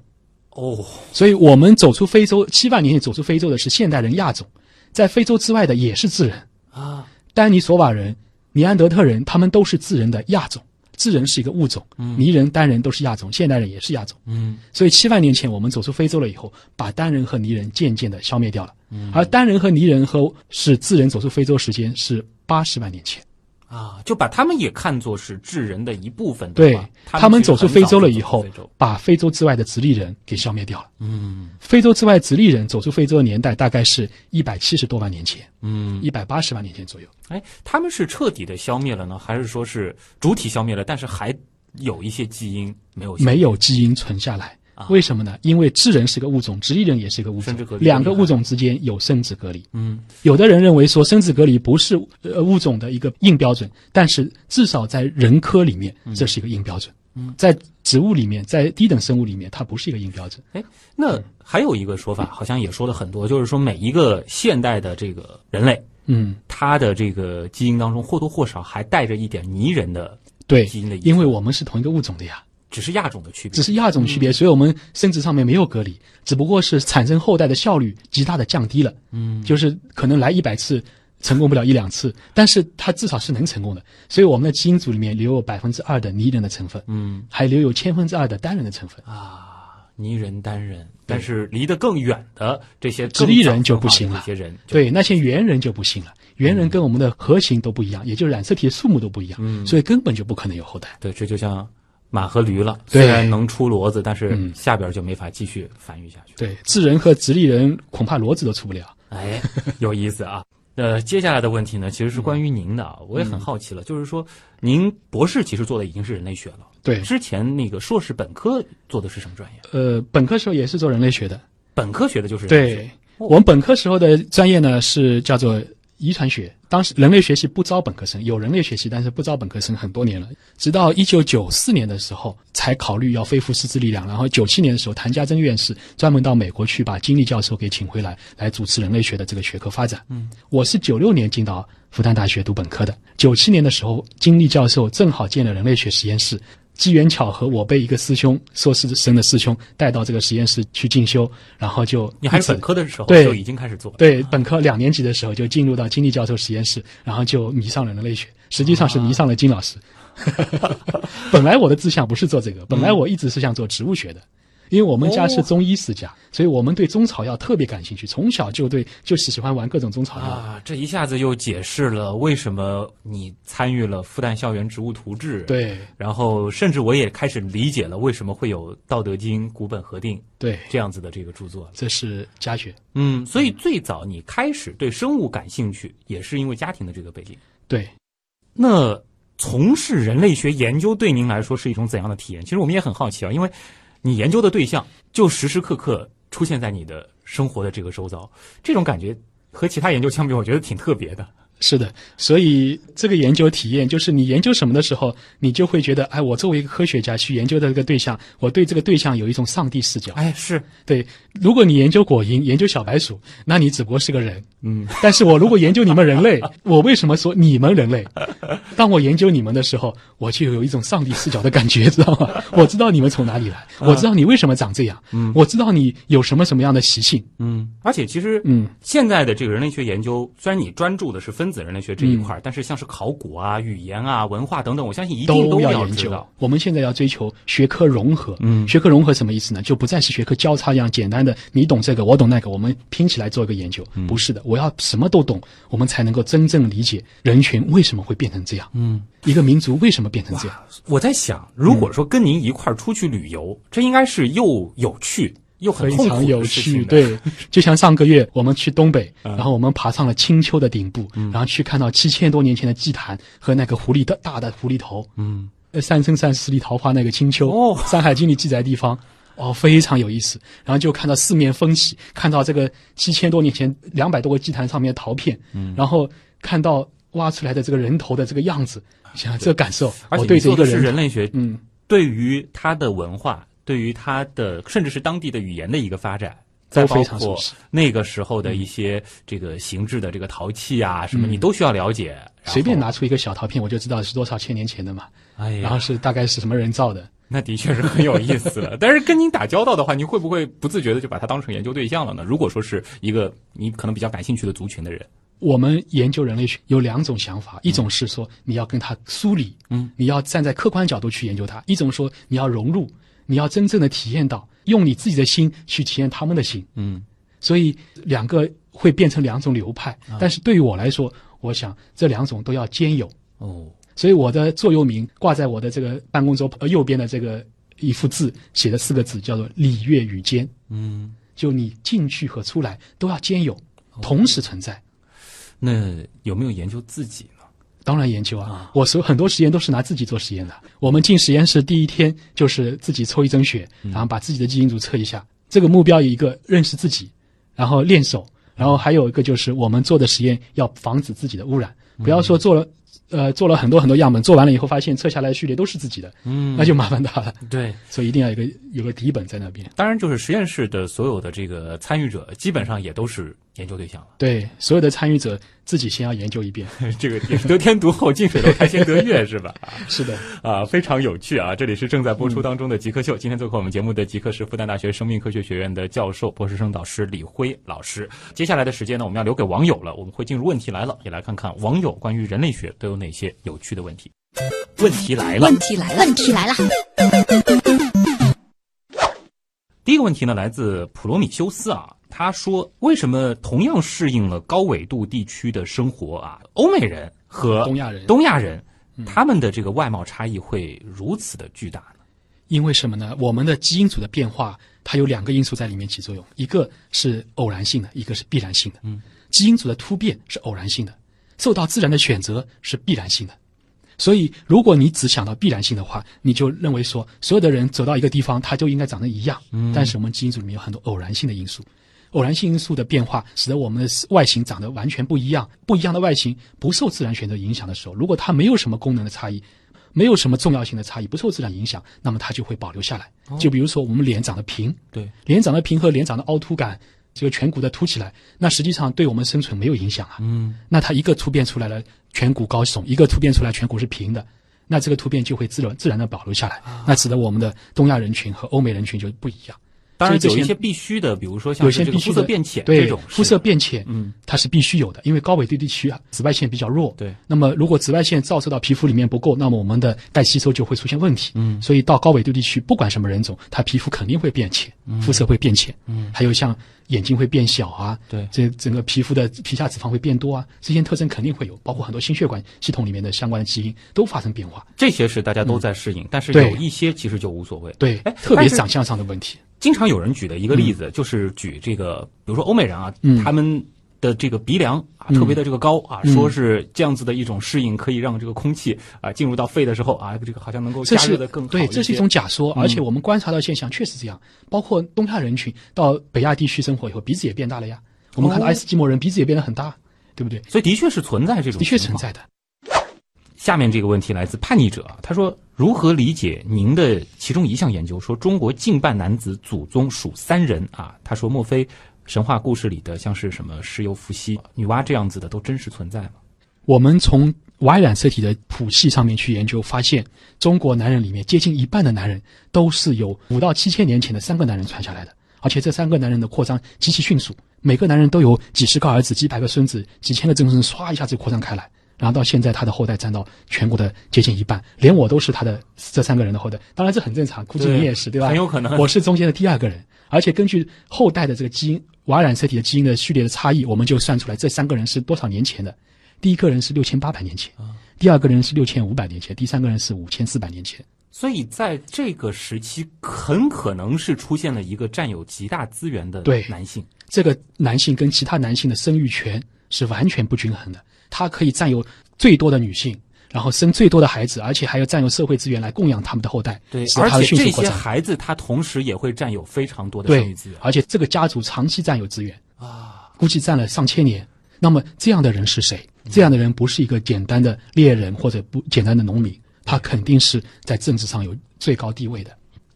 哦，所以我们走出非洲七万年前走出非洲的是现代人亚种，在非洲之外的也是智人啊，丹尼索瓦人、尼安德特人，他们都是智人的亚种。智人是一个物种，泥人、单人都是亚种，现代人也是亚种。嗯，所以七万年前我们走出非洲了以后，把单人和泥人渐渐的消灭掉了。嗯而单人和泥人和是智人走出非洲时间是八十万年前。啊，就把他们也看作是智人的一部分，对吧？他们走出非洲了以后把非洲之外的直立人给消灭掉了。嗯非洲之外直立人走出非洲的年代大概是一百七十多万年前，嗯，一百八十万年前左右。哎，他们是彻底的消灭了呢，还是说是主体消灭了，但是还有一些基因没有没有基因存下来。为什么呢？因为智人是个物种，直立人也是一个物种两个物种之间有生殖隔离。嗯有的人认为说生殖隔离不是呃物种的一个硬标准，但是至少在人科里面这是一个硬标准。嗯，在植物里面，在低等生物里面，它不是一个硬标准。哎，那还有一个说法，好像也说了很多，就是说每一个现代的这个人类，嗯，他的这个基因当中或多或少还带着一点泥人的对基因的因为我们是同一个物种的呀。只是亚种的区别，只是亚种区别，所以我们生殖上面没有隔离，只不过是产生后代的效率极大的降低了。嗯，就是可能来一百次，成功不了一两次，但是它至少是能成功的。所以我们的基因组里面留有百分之二的泥人的成分，嗯。还留有千分之二的单人的成分。啊，泥人单人，但是离得更远的这些直立人就不行了。更早分化的这些人对，那些猿人就不行了，猿人跟我们的核型都不一样，也就是染色体的数目都不一样，嗯。所以根本就不可能有后代。对，这就像马和驴了，虽然能出骡子，但是嗯下边就没法继续繁育下去。对，智人和直立人恐怕骡子都出不了。哎，有意思啊。呃，接下来的问题呢，其实是关于您的啊，我也很好奇了，就是说，您博士其实做的已经是人类学了，对，之前那个硕士本科做的是什么专业？呃，本科时候也是做人类学的。本科学的就是人类学对，我们本科时候的专业呢是叫做遗传学。当时人类学系不招本科生，有人类学系，但是不招本科生很多年了。直到一九九四年的时候，才考虑要恢复师资力量。然后九七年的时候，谭家珍院士专门到美国去把金立教授给请回来，来主持人类学的这个学科发展。嗯，我是九六年进到复旦大学读本科的。九七年的时候，金立教授正好建了人类学实验室。机缘巧合，我被一个师兄，硕士生的师兄带到这个实验室去进修，然后就你还是本科的时候对就已经开始做了，对，本科两年级的时候就进入到金立教授实验室，然后就迷上了人类学，实际上是迷上了金老师。本来我的志向不是做这个，本来我一直是想做植物学的，因为我们家是中医世家，所以我们对中草药特别感兴趣，从小就对就是喜欢玩各种中草药。啊，这一下子又解释了为什么你参与了复旦校园植物图志。。对然后，甚至我也开始理解了为什么会有《道德经》《古本核定》对，这样子的这个著作。这是家学。嗯，所以最早你开始对生物感兴趣，也是因为家庭的这个背景。对，那从事人类学研究对您来说是一种怎样的体验？其实我们也很好奇啊，因为你研究的对象就时时刻刻出现在你的生活的这个周遭，这种感觉和其他研究相比，我觉得挺特别的。是的，所以这个研究体验就是你研究什么的时候，你就会觉得，哎，我作为一个科学家去研究的这个对象，我对这个对象有一种上帝视角。哎，是，对，如果你研究果蝇、研究小白鼠，那你只不过是个人。嗯，但是我如果研究你们人类，我为什么说你们人类？当我研究你们的时候，我就有一种上帝视角的感觉，知道吗？我知道你们从哪里来，我知道你为什么长这样，嗯我知道你有什么什么样的习性，嗯，而且其实，嗯，现在的这个人类学研究，虽然你专注的是分子人类学这一块儿，但是像是考古啊、语言啊、文化等等，我相信一定都要研究。。我们现在要追求学科融合，嗯学科融合什么意思呢？就不再是学科交叉一样简单的，你懂这个，我懂那个，我们拼起来做一个研究。嗯不是的，我要什么都懂，我们才能够真正理解人群为什么会变成这样，嗯，一个民族为什么变成这样。我在想，如果说跟您一块儿出去旅游，这应该是又有趣又很非常有趣。对，就像上个月我们去东北，嗯。然后我们爬上了青丘的顶部，然后去看到七千多年前的祭坛和那个狐狸的大的狐狸头，嗯，呃三生三世十里桃花那个青丘，哦山海经》里记载的地方，哦，非常有意思。然后就看到四面风起，看到这个七千多年前两百多个祭坛上面的陶片，嗯，然后看到挖出来的这个人头的这个样子，想想这个感受，而我对且你说的是着一个人，人类学，嗯，对于他的文化，对于他的甚至是当地的语言的一个发展。再包都非常熟括那个时候的一些这个形制的这个陶器啊，什么嗯你都需要了解。随便拿，出一个小陶片，我就知道是多少千年前的嘛，哎呀，然后是大概是什么人造的。那的确是很有意思了。但是跟您打交道的话，您会不会不自觉的就把它当成研究对象了呢？如果说是一个你可能比较感兴趣的族群的人，我们研究人类学有两种想法，一种是说你要跟他梳理，嗯，你要站在客观角度去研究它；一种说你要融入，你要真正的体验到，用你自己的心去体验他们的心。嗯，所以两个会变成两种流派，但是对于我来说，我想这两种都要兼有。哦，所以我的座右铭挂在我的这个办公桌呃右边的这个一幅字，写的四个字叫做“礼乐与兼嗯，”，就你进去和出来都要兼有，同时存在。那有没有研究自己呢？当然研究啊，我所很多实验都是拿自己做实验的。我们进实验室第一天就是自己抽一针血，然后把自己的基因组测一下。这个目标有一个认识自己，然后练手，然后还有一个就是我们做的实验要防止自己的污染，不要说做了。呃，做了很多很多样本，做完了以后发现测下来的序列都是自己的，嗯那就麻烦大了。对，所以一定要有一个有个底本在那边。当然就是实验室的所有的这个参与者，基本上也都是研究对象了。对，所有的参与者自己先要研究一遍。这个也是得天独厚，近水楼台先得月，是吧？是的，啊，非常有趣啊！这里是正在播出当中的极客秀。今天做客我们节目的极客是复旦大学生命科学学院的教授、博士生导师李辉老师。接下来的时间呢，我们要留给网友了，我们会进入问题来了，也来看看网友关于人类学都有哪些有趣的问题。问题来了问，题来了，问题来了，第一个问题呢，来自普罗米修斯啊，他说为什么同样适应了高纬度地区的生活啊，欧美人和东亚人东亚人他们的这个外貌差异会如此的巨大呢？因为什么呢？我们的基因组的变化，它有两个因素在里面起作用，一个是偶然性的，一个是必然性的。嗯，基因组的突变是偶然性的，受到自然的选择是必然性的。所以，如果你只想到必然性的话，你就认为说所有的人走到一个地方，他就应该长得一样。嗯，但是我们基因组里面有很多偶然性的因素，偶然性因素的变化使得我们的外形长得完全不一样。不一样的外形不受自然选择影响的时候，如果它没有什么功能的差异，没有什么重要性的差异，不受自然影响，那么它就会保留下来。就比如说我们脸长得平，对，脸长得平和脸长得凹凸感，这个颧骨的凸起来，那实际上对我们生存没有影响啊。嗯，那它一个突变出来了颧骨高耸，一个突变出来颧骨是平的，那这个突变就会自然自然的保留下来，那使得我们的东亚人群和欧美人群就不一样。当然有一些必须的，比如说像有些必须的肤色变浅对这种肤色变浅，嗯，它是必须有的，因为高纬度地区啊紫外线比较弱，对。那么如果紫外线照射到皮肤里面不够，那么我们的钙吸收就会出现问题，嗯所以到高纬度地区，不管什么人种，他皮肤肯定会变浅，肤色会变浅，嗯还有像眼睛会变小啊，对这整个皮肤的皮下脂肪会变多啊，这些特征肯定会有，包括很多心血管系统里面的相关的基因都发生变化，这些是大家都在适应，但是有一些其实就无所谓。对哎，特别长相上的问题，经常有人举的一个例子，就是举这个，比如说欧美人啊，嗯他们的这个鼻梁啊嗯特别的这个高啊，嗯说是这样子的一种适应，可以让这个空气啊进入到肺的时候啊，这个好像能够加热的更好对，这是一种假说，嗯而且我们观察到现象确实这样。包括东亚人群到北亚地区生活以后，鼻子也变大了呀。我们看到哦爱斯基摩人鼻子也变得很大，对不对？所以的确是存在这种的确存在的。下面这个问题来自叛逆者，他说：如何理解您的其中一项研究，说中国近半男子祖宗属三人啊？他说，莫非神话故事里的像是什么石油伏羲、女娲这样子的都真实存在吗？我们从 Y 染色体的谱系上面去研究，发现中国男人里面接近一半的男人都是由五到七千年前的三个男人传下来的，而且这三个男人的扩张极其迅速，每个男人都有几十个儿子、几百个孙子、几千个曾孙，唰一下子扩张开来。然后到现在，他的后代占到全国的接近一半，连我都是他的这三个人的后代。当然这很正常，估计你也是，对吧？很有可能我是中间的第二个人，而且根据后代的这个基因瓦染色体的基因的序列的差异，我们就算出来这三个人是多少年前的。第一个人是六千八百年前，第二个人是六千五百年前，第三个人是五千四百年前。所以在这个时期，很可能是出现了一个占有极大资源的对男性。这个男性跟其他男性的生育权是完全不均衡的，他可以占有最多的女性，然然后生最多的孩子，而且还要占用社会资源来供养他们的后代，对，而且这些。孩子他同时也会占有非常多的生对育资源，而且这个家族长期占有资源，啊。估计占了上千年。那么这样的人是谁？这样的人不是一个简单的猎人或者不简单的农民，他肯定是在政治上有最高地位的。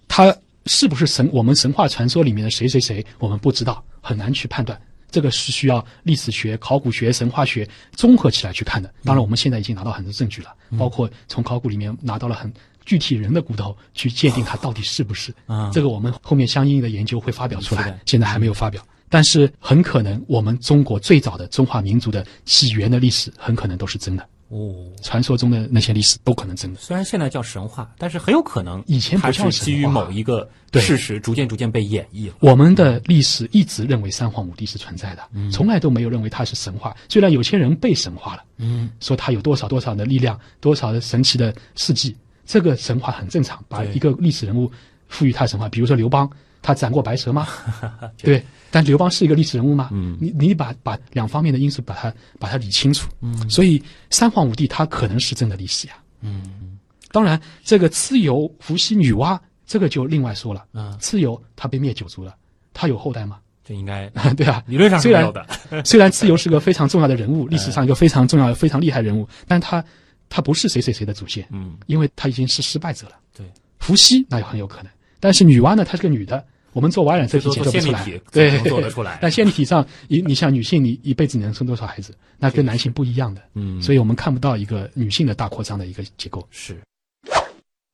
他是不是神？我们神话传说里面的谁谁谁，我们不知道，很难去判断。这个是需要历史学、考古学、神话学综合起来去看的。当然，我们现在已经拿到很多证据了，包括从考古里面拿到了很具体人的骨头，去鉴定它到底是不是。啊这个我们后面相应的研究会发表出是的来，现在还没有发表。但是很可能，我们中国最早的中华民族的起源的历史，很可能都是真的。哦，传说中的那些历史都可能真的。虽然现在叫神话，但是很有可能以前不它叫是基于某一个对事实逐渐逐渐被演绎了。我们的历史一直认为三皇五帝是存在的，从来都没有认为它是神话。虽然有些人被神化了，嗯，说他有多少多少的力量，多少的神奇的事迹，这个神话很正常。把一个历史人物赋予他神话，比如说刘邦，他斩过白蛇吗？对，但刘邦是一个历史人物吗？嗯你你把把两方面的因素把它把它理清楚。嗯，所以三皇五帝他可能是真的历史呀。嗯当然，这个蚩尤、伏羲、女娲，这个就另外说了。嗯，蚩尤他被灭九族了，他有后代吗？这应该 对啊，理论上是虽然没有的。虽然蚩尤是个非常重要的人物，历史上一个非常重要、非常厉害人物，但他他不是谁谁谁的祖先，嗯，因为他已经是失败者了。对，伏羲那也很有可能，但是女娲呢，她是个女的，我们做瓦染色体做解读不出来对做得出来但线粒体上，你你像女性，你一辈子能生多少孩子？那跟男性不一样的，嗯所以我们看不到一个女性的大扩张的一个结构。是。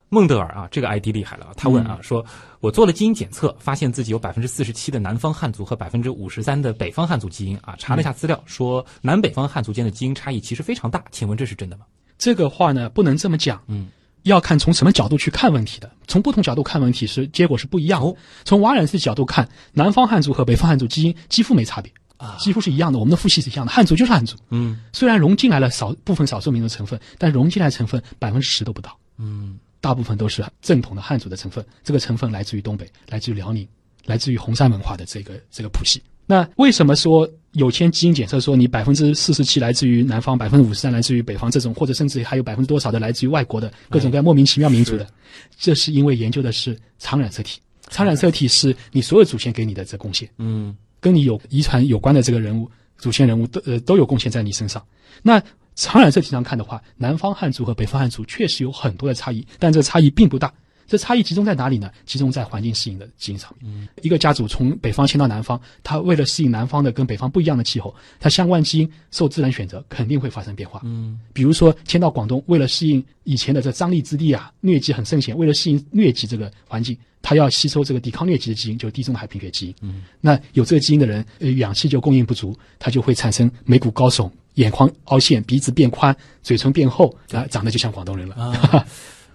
孟德尔啊，这个 ID 厉害了。他问啊，说我做了基因检测，发现自己有百分之四十七的南方汉族和百分之五十三的北方汉族基因啊。查了一下资料，说南北方汉族间的基因差异其实非常大。请问这是真的吗？这个话呢，不能这么讲，嗯，要看从什么角度去看问题的。从不同角度看问题是结果是不一样的。哦从瓦染色角度看，南方汉族和北方汉族基因几乎没差别，啊几乎是一样的。我们的父系是一样的，汉族就是汉族。嗯虽然融进来了少部分少数民族成分，但融进来成分百分之十都不到，嗯大部分都是正统的汉族的成分。这个成分来自于东北，来自于辽宁，来自于红山文化的这个这个谱系。那为什么说有签基因检测说你百分之四十七来自于南方，百分之五十三来自于北方这种，或者甚至还有百分之多少的来自于外国的各种各样莫名其妙民族的？这是因为研究的是常染色体，常染色体是你所有祖先给你的这贡献。嗯跟你有遗传有关的这个人物、祖先人物都呃都有贡献在你身上。那常染色体上看的话，南方汉族和北方汉族确实有很多的差异，但这差异并不大。这差异集中在哪里呢？集中在环境适应的基因上面。一个家族从北方迁到南方，他为了适应南方的跟北方不一样的气候，它相关基因受自然选择肯定会发生变化。嗯比如说迁到广东，为了适应以前的这张力之地啊，疟疾很盛行，为了适应疟疾这个环境，它要吸收这个抵抗疟疾的基因，就是地中海贫血基因。嗯，那有这个基因的人，呃，氧气就供应不足，他就会产生眉骨高耸、眼眶凹陷、鼻子变宽、嘴唇变厚，啊，长得就像广东人了。啊，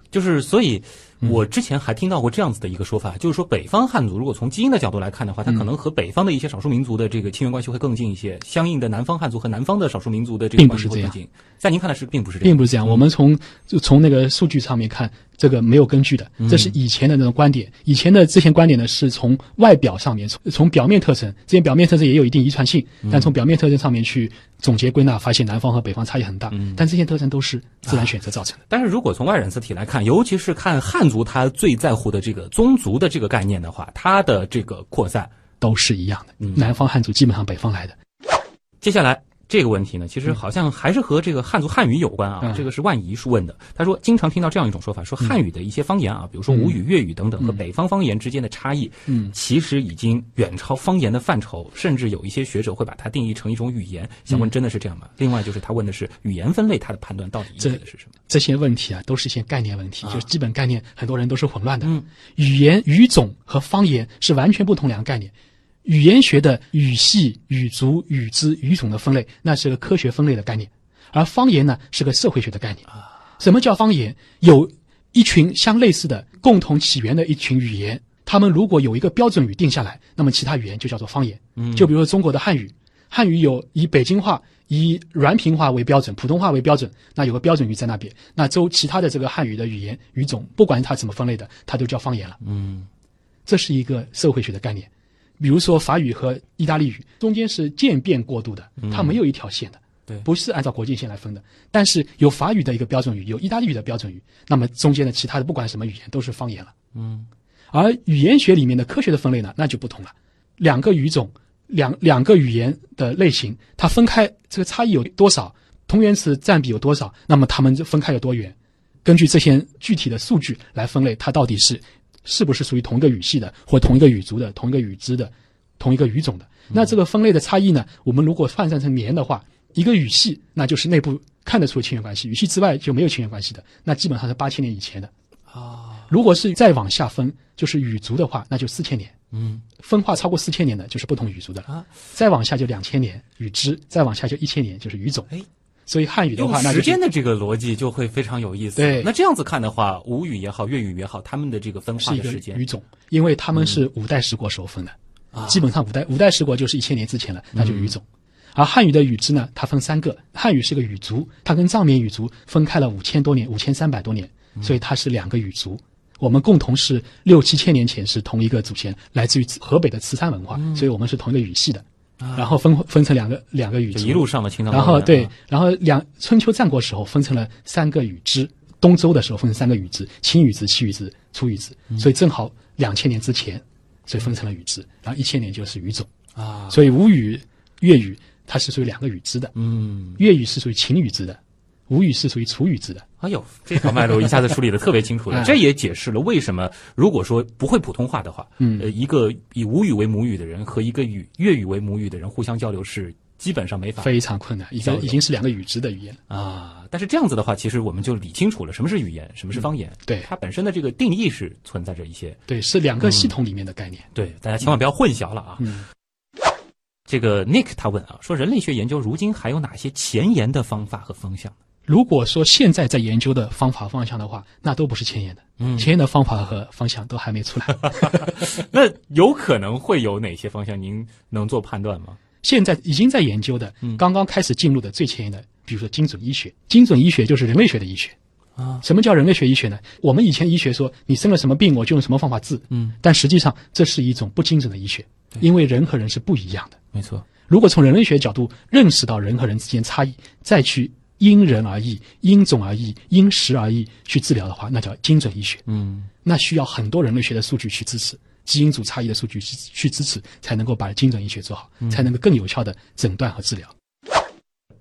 就是所以。嗯我之前还听到过这样子的一个说法，就是说北方汉族如果从基因的角度来看的话，它嗯可能和北方的一些少数民族的这个亲缘关系会更近一些。相应的南方汉族和南方的少数民族的这个关并不是这样系会更近。在您看来是并不是这样，并不是这样。我们从就从那个数据上面看，这个没有根据的，这是以前的那种观点。以前的这些观点呢，是从外表上面，从从表面特征，这些表面特征也有一定遗传性，但从表面特征上面去总结归纳，发现南方和北方差异很大。但这些特征都是自然选择造成的。但是如果从外染色体来看，尤其是看汉族，他最在乎的这个宗族的这个概念的话，它的这个扩散，都是一样的，南方汉族基本上北方来的，接下来这个问题呢，其实好像还是和这个汉族汉语有关啊。嗯这个是万怡是问的，他说经常听到这样一种说法，说汉语的一些方言啊，比如说吴语、粤语等等，和北方方言之间的差异，嗯其实已经远超方言的范畴，甚至有一些学者会把它定义成一种语言。想问真的是这样吗？另外就是他问的是语言分类，他的判断到底依据的是什么？这些问题啊，都是一些概念问题，就是基本概念，很多人都是混乱的。嗯，语言、语种和方言是完全不同两个概念。语言学的语系、语族、语支、语种的分类，那是个科学分类的概念，而方言呢是个社会学的概念。什么叫方言？有一群相类似的、共同起源的一群语言，他们如果有一个标准语定下来，那么其他语言就叫做方言。嗯就比如说中国的汉语，汉语有以北京话、以软平话为标准，普通话为标准，那有个标准语在那边。那周其他的这个汉语的语言语种，不管它怎么分类的，它都叫方言了。嗯这是一个社会学的概念。比如说法语和意大利语中间是渐变过渡的，它没有一条线的。对不是按照国境线来分的。但是有法语的一个标准语，有意大利语的标准语，那么中间的其他的不管什么语言都是方言了。嗯，而语言学里面的科学的分类呢，那就不同了。两个语种，两两个语言的类型，它分开这个差异有多少，同源词占比有多少，那么它们分开有多远？根据这些具体的数据来分类，它到底是是不是属于同一个语系的，或同一个语族的、同一个语支的、同一个语种的？那这个分类的差异呢？我们如果换算成年的话，一个语系那就是内部看得出亲缘关系，语系之外就没有亲缘关系的，那基本上是八千年以前的。啊，如果是再往下分，就是语族的话，那就四千年。嗯，分化超过四千年的，就是不同语族的了。啊再往下就两千年语支，再往下就一千年，就是语种。哎，所以汉语的话，那就是时间的这个逻辑就会非常有意思。对那这样子看的话，吴语也好，粤语也好，他们的这个分化的时间语种，因为他们是五代十国时候分的，啊基本上五代五代十国就是一千年之前了，那就语种。而汉语的语支呢，它分三个，汉语是个语族，它跟藏缅语族分开了五千多年，五千三百多年，所以它是两个语族。我们共同是六七千年前是同一个祖先，来自于河北的慈山文化，所以我们是同一个语系的。然后分分成两个两个语支，一路上的青藏高原啊。然后对，然后两春秋战国时候分成了三个语支，东周的时候分成三个语支，秦语支、西语支、楚语支，所以正好两千年之前，所以分成了语支，然后一千年就是语种，啊，所以吴语、粤语它是属于两个语支的，嗯，粤语是属于秦语支的，吴语是属于楚语字的。哎呦，这条脉络一下子梳理的特别清楚了，哎这也解释了为什么如果说不会普通话的话，嗯呃，一个以吴语为母语的人和一个语粤语为母语的人互相交流是基本上没法非常困难，已经已经是两个语支的语言了。啊。但是这样子的话，其实我们就理清楚了什么是语言，什么是方言，对它本身的这个定义是存在着一些对，是两个系统里面的概念。对，大家千万不要混淆了啊。嗯，这个 Nick 他问啊，说人类学研究如今还有哪些前沿的方法和方向？如果说现在在研究的方法方向的话，那都不是前沿的，嗯前沿的方法和方向都还没出来。那有可能会有哪些方向？您能做判断吗？现在已经在研究的嗯，刚刚开始进入的最前沿的，比如说精准医学。精准医学就是人类学的医学啊。什么叫人类学医学呢？我们以前医学说你生了什么病，我就用什么方法治。嗯，但实际上这是一种不精准的医学，因为人和人是不一样的。没错。如果从人类学角度认识到人和人之间差异，再去因人而异、因种而异、因时而异去治疗的话，那叫精准医学。嗯，那需要很多人类学的数据去支持，基因组差异的数据去去支持，才能够把精准医学做好，才能够更有效的诊断和治疗。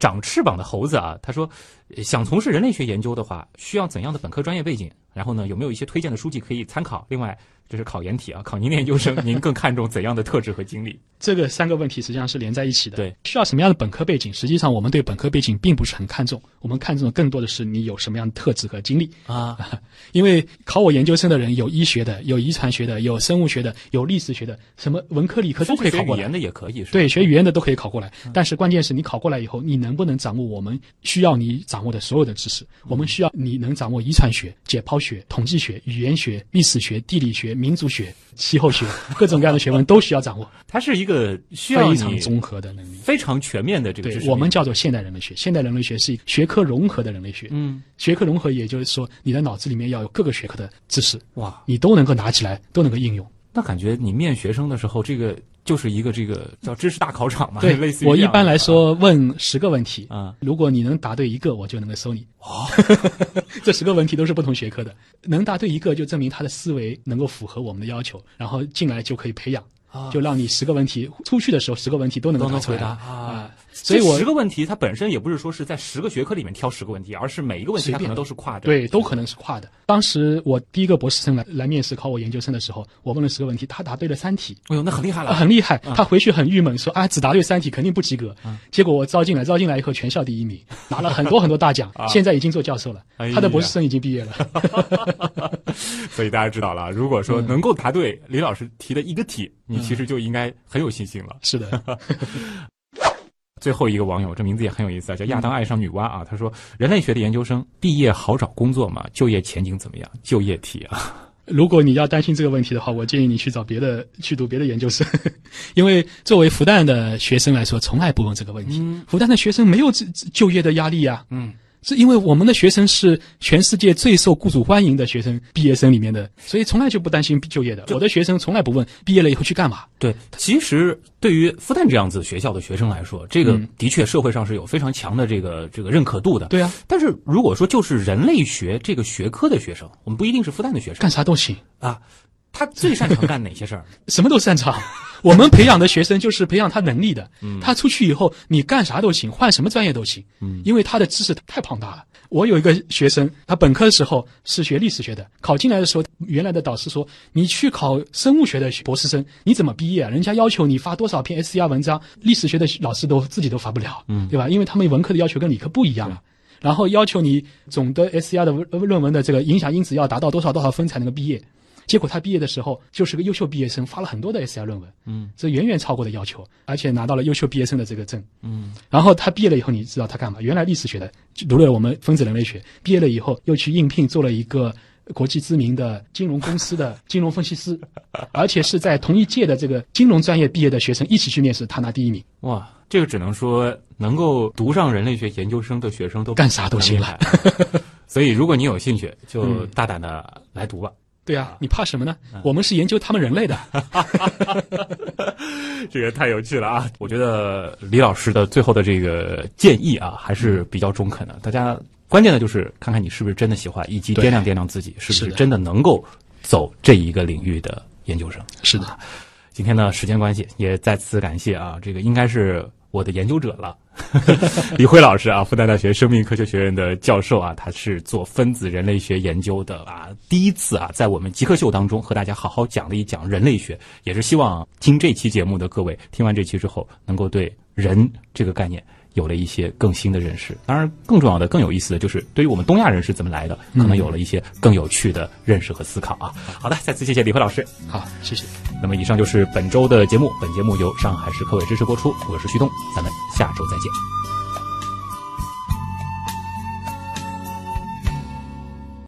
长翅膀的猴子啊，他说，呃想从事人类学研究的话，需要怎样的本科专业背景？然后呢，有没有一些推荐的书籍可以参考？另外，这是考研题啊，考您的研究生，您更看重怎样的特质和经历？这个三个问题实际上是连在一起的。对，需要什么样的本科背景？实际上，我们对本科背景并不是很看重，我们看重的更多的是你有什么样的特质和经历。啊，因为考我研究生的人有医学的，有遗传学的，有生物学的，有历史学的，什么文科理科都可以考过来学语言。的也可以，是吧对，学语言的都可以考过来，但是关键是你考过来以后，你能不能掌握我们需要你掌握的所有的知识？我们需要你能掌握遗传学、解剖学、统计学、语言学、历史学、地理学、民族学、气候学，各种各样的学问都需要掌握，它是一个需要非你常综合的能力。非常全面的这个对，我们叫做现代人类学。现代人类学是学科融合的人类学。嗯，学科融合，也就是说，你的脑子里面要有各个学科的知识，哇，你都能够拿起来，都能够应用。那感觉你面学生的时候，这个就是一个这个叫知识大考场嘛，对类似于我一般来说问十个问题啊，如果你能答对一个，我就能够收你。哦，这十个问题都是不同学科的，能答对一个就证明他的思维能够符合我们的要求，然后进来就可以培养，啊。就让你十个问题出去的时候十个问题都能够答出来。都能回答啊啊。所以我这十个问题它本身也不是说是在十个学科里面挑十个问题，而是每一个问题它可能都是跨的。对，都可能是跨的。当时我第一个博士生来来面试考我研究生的时候，我问了十个问题，他答对了三题，哎呦，那很厉害了，啊很厉害。他回去很郁闷，说啊，只答对三题肯定不及格。结果我招进来，招进来以后全校第一名，拿了很多很多大奖，现在已经做教授了哎。他的博士生已经毕业了。所以大家知道了，如果说能够答对李老师提的一个题，你其实就应该很有信心了。是的，最后一个网友，这名字也很有意思啊，叫亚当爱上女娲啊。他说，人类学的研究生毕业好找工作吗？就业前景怎么样？就业题啊，如果你要担心这个问题的话，我建议你去找别的，去读别的研究生，因为作为复旦的学生来说，从来不问这个问题。复旦的学生没有就就业的压力啊。嗯，是因为我们的学生是全世界最受雇主欢迎的学生，毕业生里面的，所以从来就不担心就业的。我的学生从来不问毕业了以后去干嘛。对，其实对于复旦这样子学校的学生来说，这个嗯的确社会上是有非常强的这个这个认可度的。对啊，但是如果说就是人类学这个学科的学生，我们不一定是复旦的学生干啥都行，啊，他最擅长干哪些事儿？什么都擅长。我们培养的学生就是培养他能力的，嗯他出去以后你干啥都行，换什么专业都行，嗯因为他的知识太庞大了。我有一个学生，他本科的时候是学历史学的，考进来的时候，原来的导师说：“你去考生物学的博士生，你怎么毕业啊？人家要求你发多少篇 SCR 文章，历史学的老师都自己都发不了，嗯，对吧？因为他们文科的要求跟理科不一样啊。然后要求你总的 SCR 的论论文的这个影响因子要达到多少多少分才能够毕业。结果他毕业的时候就是个优秀毕业生，发了很多的 SCI 论文，嗯，这远远超过的要求，而且拿到了优秀毕业生的这个证，嗯。然后他毕业了以后，你知道他干嘛？原来历史学的，读了我们分子人类学，毕业了以后又去应聘做了一个国际知名的金融公司的 金融分析师，而且是在同一届的这个金融专业毕业的学生一起去面试，他拿第一名。哇，这个只能说能够读上人类学研究生的学生都干啥都行了。所以，如果你有兴趣，就大胆的来读吧。对啊，你怕什么呢？我们是研究他们人类的。这个太有趣了啊！我觉得李老师的最后的这个建议啊，还是比较中肯的。大家关键的就是看看你是不是真的喜欢，以及掂量掂量自己是不是真的能够走这一个领域的研究生。是的，今天呢，时间关系，也再次感谢啊，这个应该是我的研究者了，李辉老师啊，复旦大学生命科学学院的教授啊，他是做分子人类学研究的啊，第一次啊，在我们极客秀当中和大家好好讲了一讲人类学，也是希望听这期节目的各位听完这期之后，能够对人这个概念。有了一些更新的认识，当然更重要的、更有意思的就是对于我们东亚人是怎么来的，可能有了一些更有趣的认识和思考啊。好的，再次谢谢李辉老师。好，谢谢。那么以上就是本周的节目，本节目由上海市科委支持播出，我是旭东，咱们下周再见。